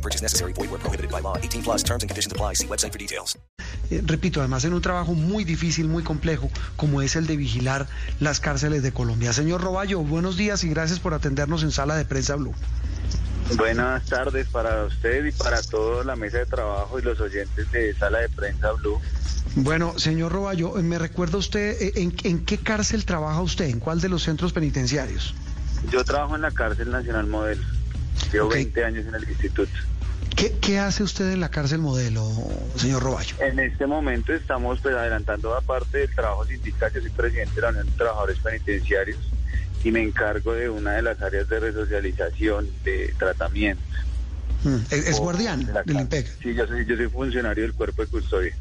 No purchase necessary. Void where prohibited by law. 18 plus terms and conditions apply. See website for details. Eh, repito, además en un trabajo muy difícil, muy complejo, como es el de vigilar las cárceles de Colombia. Señor Roballo, buenos días y gracias por atendernos en Sala de Prensa Blue. Buenas tardes para usted y para toda la mesa de trabajo y los oyentes de Sala de Prensa Blue. Bueno, señor Roballo, eh, ¿me recuerda usted eh, en, en qué cárcel trabaja usted? ¿En cuál de los centros penitenciarios? Yo trabajo en la cárcel Nacional Modelo. Llevo Ok. 20 años en el instituto. ¿Qué, qué hace usted en la cárcel modelo, señor Roballo? En este momento estamos pues, adelantando aparte del trabajo sindical. Yo soy presidente de la Unión de Trabajadores Penitenciarios y me encargo de una de las áreas de resocialización, de tratamiento. Mm, ¿Es, es por- guardián de del. IMPEC? Sí, yo soy, yo soy funcionario del cuerpo de custodia.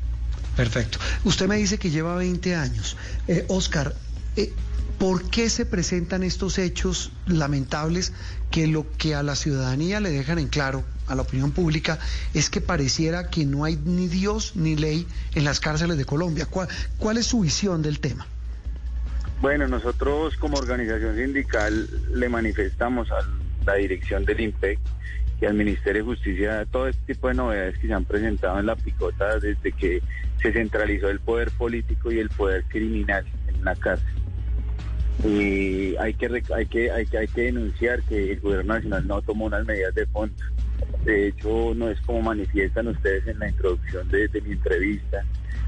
Perfecto. Usted me dice que lleva 20 años. Eh, Oscar, eh, ¿por qué se presentan estos hechos lamentables que lo que a la ciudadanía le dejan en claro, a la opinión pública, es que pareciera que no hay ni Dios ni ley en las cárceles de Colombia? ¿Cuál, es su visión del tema? Bueno, nosotros como organización sindical le manifestamos a la dirección del IMPEC y al Ministerio de Justicia todo este tipo de novedades que se han presentado en la picota desde que se centralizó el poder político y el poder criminal en la cárcel. Y hay que, hay que, hay que, hay que denunciar que el gobierno nacional no tomó unas medidas de fondo. De hecho, no es como manifiestan ustedes en la introducción de, de mi entrevista.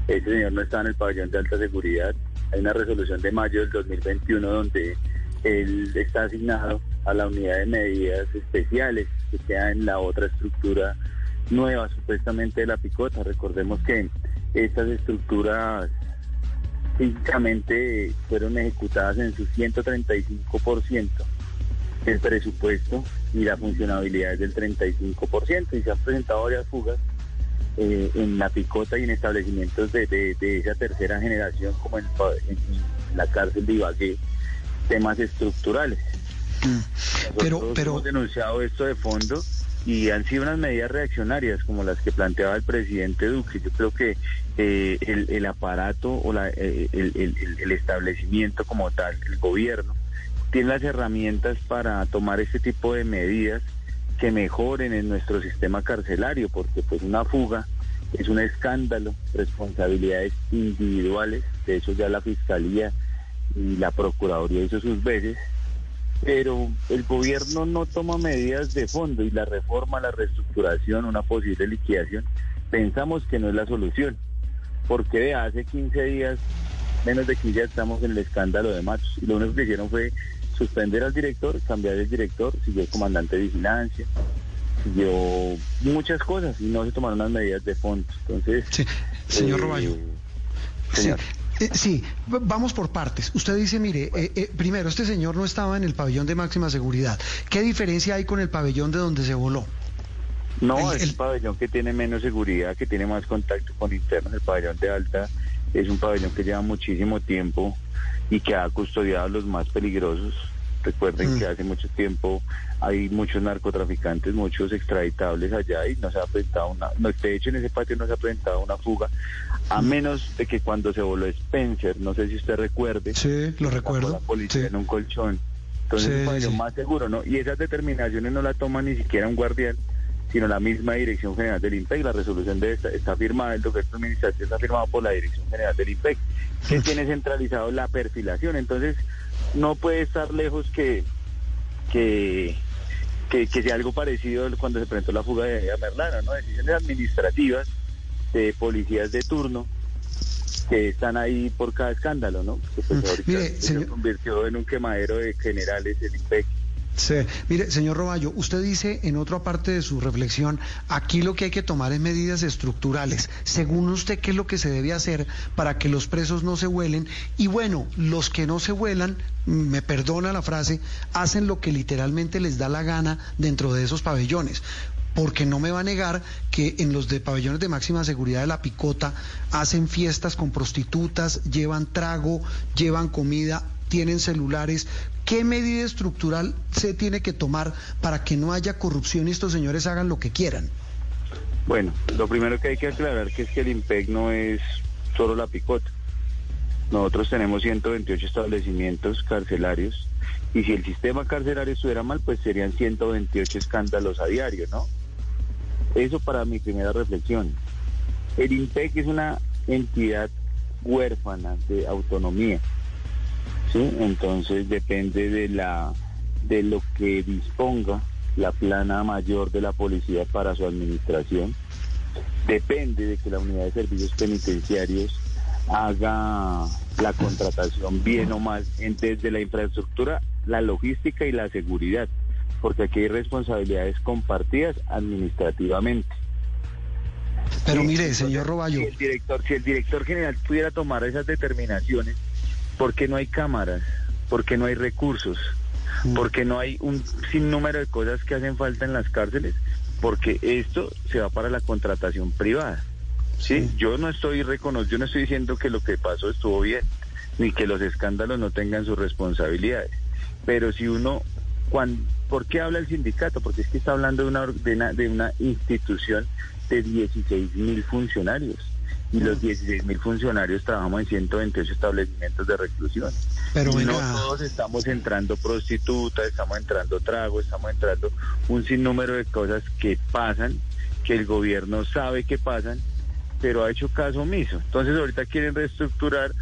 Ese señor no está en el pabellón de alta seguridad. Hay una resolución de mayo del 2021 donde él está asignado a la unidad de medidas especiales que queda en la otra estructura nueva supuestamente de la picota. Recordemos que estas estructuras físicamente fueron ejecutadas en su 135%. El presupuesto y la funcionabilidad es del 35% y se han presentado varias fugas eh, en la picota y en establecimientos de, de- de esa tercera generación como en, la cárcel de Ibagué, temas estructurales. Pero, Nosotros pero, hemos denunciado esto de fondo y han sido unas medidas reaccionarias como las que planteaba el presidente Duque. Yo creo que eh, el, el aparato o la- eh, el, el- establecimiento como tal, el gobierno, tiene las herramientas para tomar este tipo de medidas que mejoren en nuestro sistema carcelario, porque pues una fuga es un escándalo, responsabilidades individuales, de hecho ya la Fiscalía y la Procuraduría hizo sus veces, pero el gobierno no toma medidas de fondo y la reforma, la reestructuración, una posible liquidación, pensamos que no es la solución, porque de hace 15 días, menos de 15 días estamos en el escándalo de Matos y lo único que hicieron fue suspender al director, cambiar el director, siguió el comandante de vigilancia, siguió muchas cosas y no se tomaron las medidas de fondo. Entonces, sí, señor eh, Roballo. Sí, eh, sí, vamos por partes. Usted dice, mire, eh, eh, primero, este señor no estaba en el pabellón de máxima seguridad. ¿Qué diferencia hay con el pabellón de donde se voló? No, El- es el- un pabellón que tiene menos seguridad, que tiene más contacto con internos. El pabellón de alta es un pabellón que lleva muchísimo tiempo y que ha custodiado a los más peligrosos. Recuerden Mm. que hace mucho tiempo hay muchos narcotraficantes, muchos extraditables allá y no se ha presentado una, no, de hecho en ese patio no se ha presentado una fuga, a Mm. menos de que cuando se voló Spencer, no sé si usted recuerde, Sí, lo la recuerdo. policía Sí. en un colchón. Entonces Sí, es sí, más seguro, ¿no? Y esas determinaciones no la toma ni siquiera un guardián, sino la misma Dirección General del IMPEC. La resolución de esta está firmada, el documento de administración está firmado por la Dirección General del IMPEC, que tiene centralizado la perfilación. Entonces, no puede estar lejos que, que, que, que sea algo parecido cuando se presentó la fuga de Merlano, ¿no? Decisiones administrativas de policías de turno que están ahí por cada escándalo, ¿no? Que pues Mm. ahorita Mire, se señor- convirtió en un quemadero de generales el IMPEC. Mire, señor Roballo, usted dice en otra parte de su reflexión, aquí lo que hay que tomar es medidas estructurales. Según usted, ¿qué es lo que se debe hacer para que los presos no se vuelen? Y bueno, los que no se vuelan, me perdona la frase, hacen lo que literalmente les da la gana dentro de esos pabellones. porque no me va a negar que en los de pabellones de máxima seguridad de la Picota hacen fiestas con prostitutas, llevan trago, llevan comida, tienen celulares. ¿Qué medida estructural se tiene que tomar para que no haya corrupción y estos señores hagan lo que quieran? Bueno, lo primero que hay que aclarar que es que el IMPEC no es solo la picota. Nosotros tenemos 128 establecimientos carcelarios y si el sistema carcelario estuviera mal, pues serían 128 escándalos a diario, ¿no? Eso para mi primera reflexión. El IMPEC es una entidad huérfana de autonomía. ¿Sí? Entonces depende de la de lo que disponga la plana mayor de la policía para su administración. Depende de que la unidad de servicios penitenciarios haga la contratación bien o mal desde la infraestructura, la logística y la seguridad, porque aquí hay responsabilidades compartidas administrativamente. Pero mire, señor Roballo. Si el director, si el director general pudiera tomar esas determinaciones, ¿por qué no hay cámaras? ¿Por qué no hay recursos? Mm. porque no hay un sinnúmero de cosas que hacen falta en las cárceles, porque esto se va para la contratación privada. ¿sí? Yo no estoy reconociendo, yo no estoy diciendo que lo que pasó estuvo bien, ni que los escándalos no tengan sus responsabilidades. Pero si uno, cuando, ¿por qué habla el sindicato? Porque es que está hablando de una, de una, de una institución de 16 mil funcionarios y los 16 mil funcionarios trabajamos en 128 establecimientos de reclusión. Pero no todos estamos entrando prostitutas, estamos entrando trago, estamos entrando un sinnúmero de cosas que pasan, que el gobierno sabe que pasan, pero ha hecho caso omiso. Entonces ahorita quieren reestructurar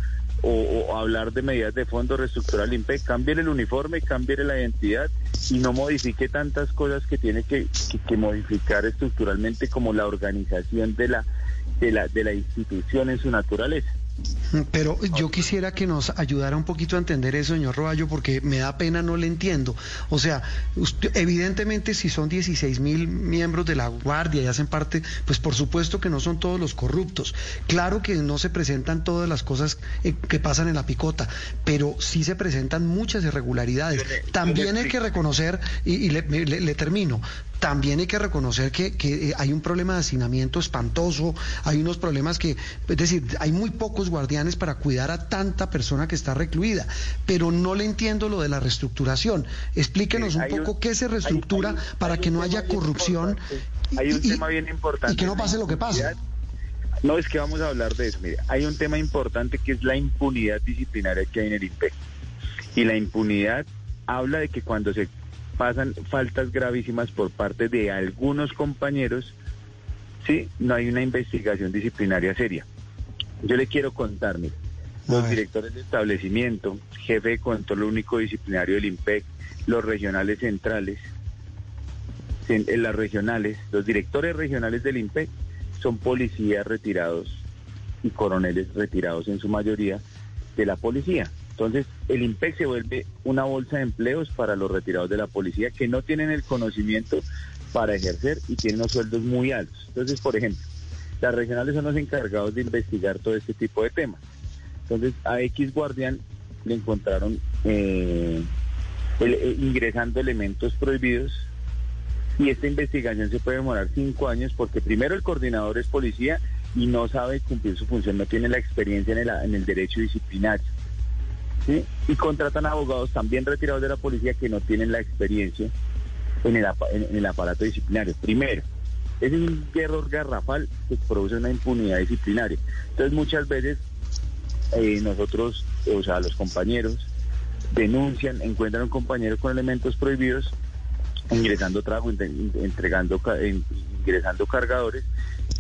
o, o hablar de medidas de fondo, reestructurar el IMPEC, cambien el uniforme, cambien la identidad y no modifique tantas cosas que tiene que, que- que modificar estructuralmente como la organización de la, de la, de la institución en su naturaleza. Pero yo quisiera que nos ayudara un poquito a entender eso, señor Roballo, porque me da pena, no le entiendo. O sea, usted- evidentemente si son 16 mil miembros de la Guardia y hacen parte, pues por supuesto que no son todos los corruptos. Claro que no se presentan todas las cosas eh, que pasan en la picota, pero sí se presentan muchas irregularidades. También hay que reconocer, y, y le, me- le- le termino, también hay que reconocer que, que, eh, hay un problema de hacinamiento espantoso, hay unos problemas que, es decir, hay muy pocos guardianes para cuidar a tanta persona que está recluida, pero no le entiendo lo de la reestructuración. Explíquenos un poco qué se reestructura hay para hay que no haya corrupción importante. Hay un y- tema bien importante. y que no pase lo que pasa. No, es que vamos a hablar de eso. Mire, hay un tema importante que es la impunidad disciplinaria que hay en el IMPEC. Y la impunidad habla de que cuando se pasan faltas gravísimas por parte de algunos compañeros, sí, no hay una investigación disciplinaria seria. Yo le quiero contar, mire, los directores de establecimiento, jefe de control único disciplinario del IMPEC, los regionales centrales, en, en las regionales, los directores regionales del IMPEC son policías retirados y coroneles retirados en su mayoría de la policía. Entonces, el IMPEC se vuelve una bolsa de empleos para los retirados de la policía que no tienen el conocimiento para ejercer y tienen unos sueldos muy altos. Entonces, por ejemplo, las regionales son los encargados de investigar todo este tipo de temas. Entonces, a X Guardián le encontraron eh, eh, ingresando elementos prohibidos y esta investigación se puede demorar cinco años porque primero el coordinador es policía y no sabe cumplir su función, no tiene la experiencia en el, en el derecho disciplinario. Y contratan abogados también retirados de la policía que no tienen la experiencia en el, en- en el aparato disciplinario. Primero, es un error garrafal que produce una impunidad disciplinaria. Entonces muchas veces eh, nosotros, o sea, los compañeros denuncian, encuentran un compañero con elementos prohibidos ingresando trago, entre- entregando, ingresando cargadores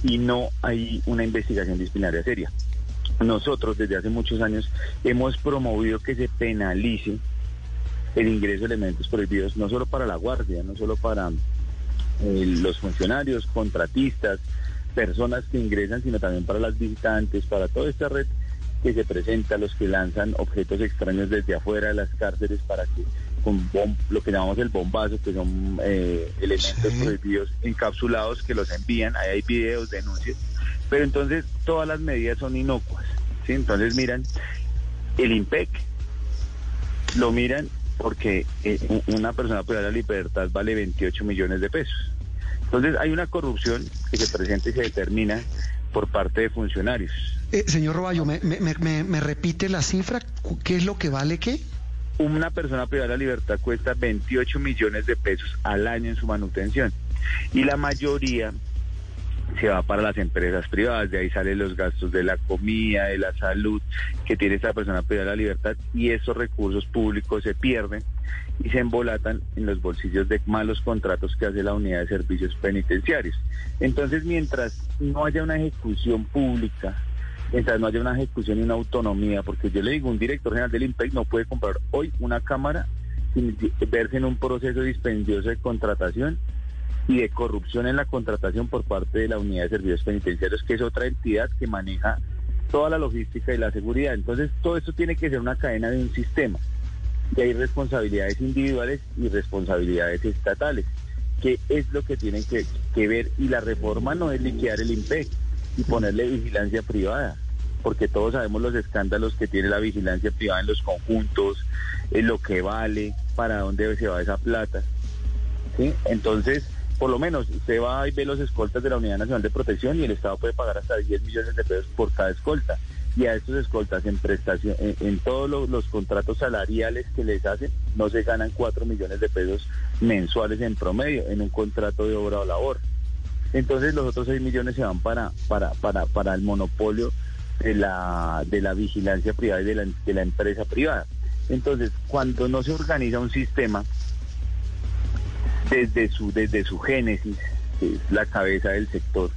y no hay una investigación disciplinaria seria. Nosotros desde hace muchos años hemos promovido que se penalice el ingreso de elementos prohibidos, no solo para la guardia, no solo para eh, los funcionarios, contratistas, personas que ingresan, sino también para las visitantes, para toda esta red que se presenta, los que lanzan objetos extraños desde afuera de las cárceles para que con bom- lo que llamamos el bombazo, que son eh, elementos Sí. prohibidos encapsulados que los envían, ahí hay videos, denuncias, pero entonces todas las medidas son inocuas, ¿sí? Entonces miran, el IMPEC lo miran porque eh, una persona privada de la libertad vale 28 millones de pesos. Entonces hay una corrupción que se presenta y se determina por parte de funcionarios. Eh, señor Roballo, ¿me, me, me, me repite la cifra? ¿Qué es lo que vale qué? Una persona privada de la libertad cuesta 28 millones de pesos al año en su manutención y la mayoría se va para las empresas privadas, de ahí salen los gastos de la comida, de la salud que tiene esta persona privada de la libertad y esos recursos públicos se pierden y se embolatan en los bolsillos de malos contratos que hace la unidad de servicios penitenciarios. Entonces, mientras no haya una ejecución pública, mientras no haya una ejecución y una autonomía, porque yo le digo, un director general del IMPEC no puede comprar hoy una cámara sin verse en un proceso dispendioso de contratación y de corrupción en la contratación por parte de la Unidad de Servicios Penitenciarios, que es otra entidad que maneja toda la logística y la seguridad. Entonces, todo esto tiene que ser una cadena de un sistema. Y hay responsabilidades individuales y responsabilidades estatales, que es lo que tienen que, ver. Y la reforma no es liquidar el IMPEC y ponerle vigilancia privada, porque todos sabemos los escándalos que tiene la vigilancia privada en los conjuntos, en lo que vale, para dónde se va esa plata. Entonces, por lo menos usted va y ve los escoltas de la Unidad Nacional de Protección y el Estado puede pagar hasta 10 millones de pesos por cada escolta. Y a estos escoltas en prestación, en, todos los, contratos salariales que les hacen, no se ganan 4 millones de pesos mensuales en promedio en un contrato de obra o labor. Entonces los otros 6 millones se van para, para, para, para el monopolio de la, de la vigilancia privada y de la, de la empresa privada. Entonces, cuando no se organiza un sistema desde su, desde su génesis, que es la cabeza del sector,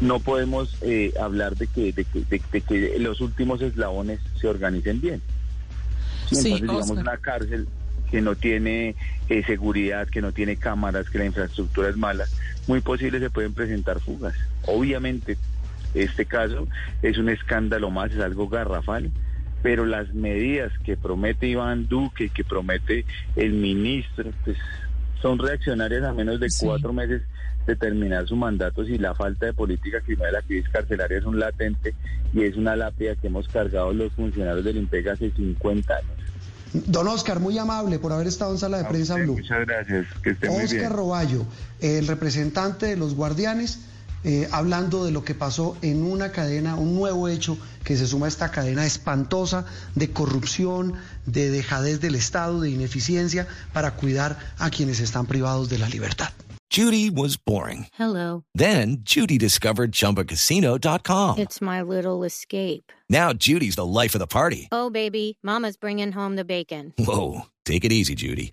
no podemos eh, hablar de que, de, que, los últimos eslabones se organicen bien. Entonces, digamos, una cárcel que no tiene eh, seguridad, que no tiene cámaras, que la infraestructura es mala, muy posible se pueden presentar fugas. Obviamente, este caso es un escándalo más, es algo garrafal, pero las medidas que promete Iván Duque que promete el ministro, pues son reaccionarias a menos de cuatro meses de terminar su mandato si la falta de política criminal de la crisis carcelaria es un latente y es una lápida que hemos cargado los funcionarios del IMPEG hace 50 años. Don Oscar, muy amable por haber estado en sala de prensa Blue. Muchas gracias, que esté muy bien. Oscar Roballo, el representante de los guardianes, eh, hablando de lo que pasó en una cadena, un nuevo hecho que se suma a esta cadena espantosa de corrupción, de dejadez del Estado, de ineficiencia para cuidar a quienes están privados de la libertad. Judy was boring. Hello. Then Judy discovered chumbacasino.com. It's my little escape. Now Judy's the life of the party. Oh, baby, Mama's bringing home the bacon. Whoa. Take it easy, Judy.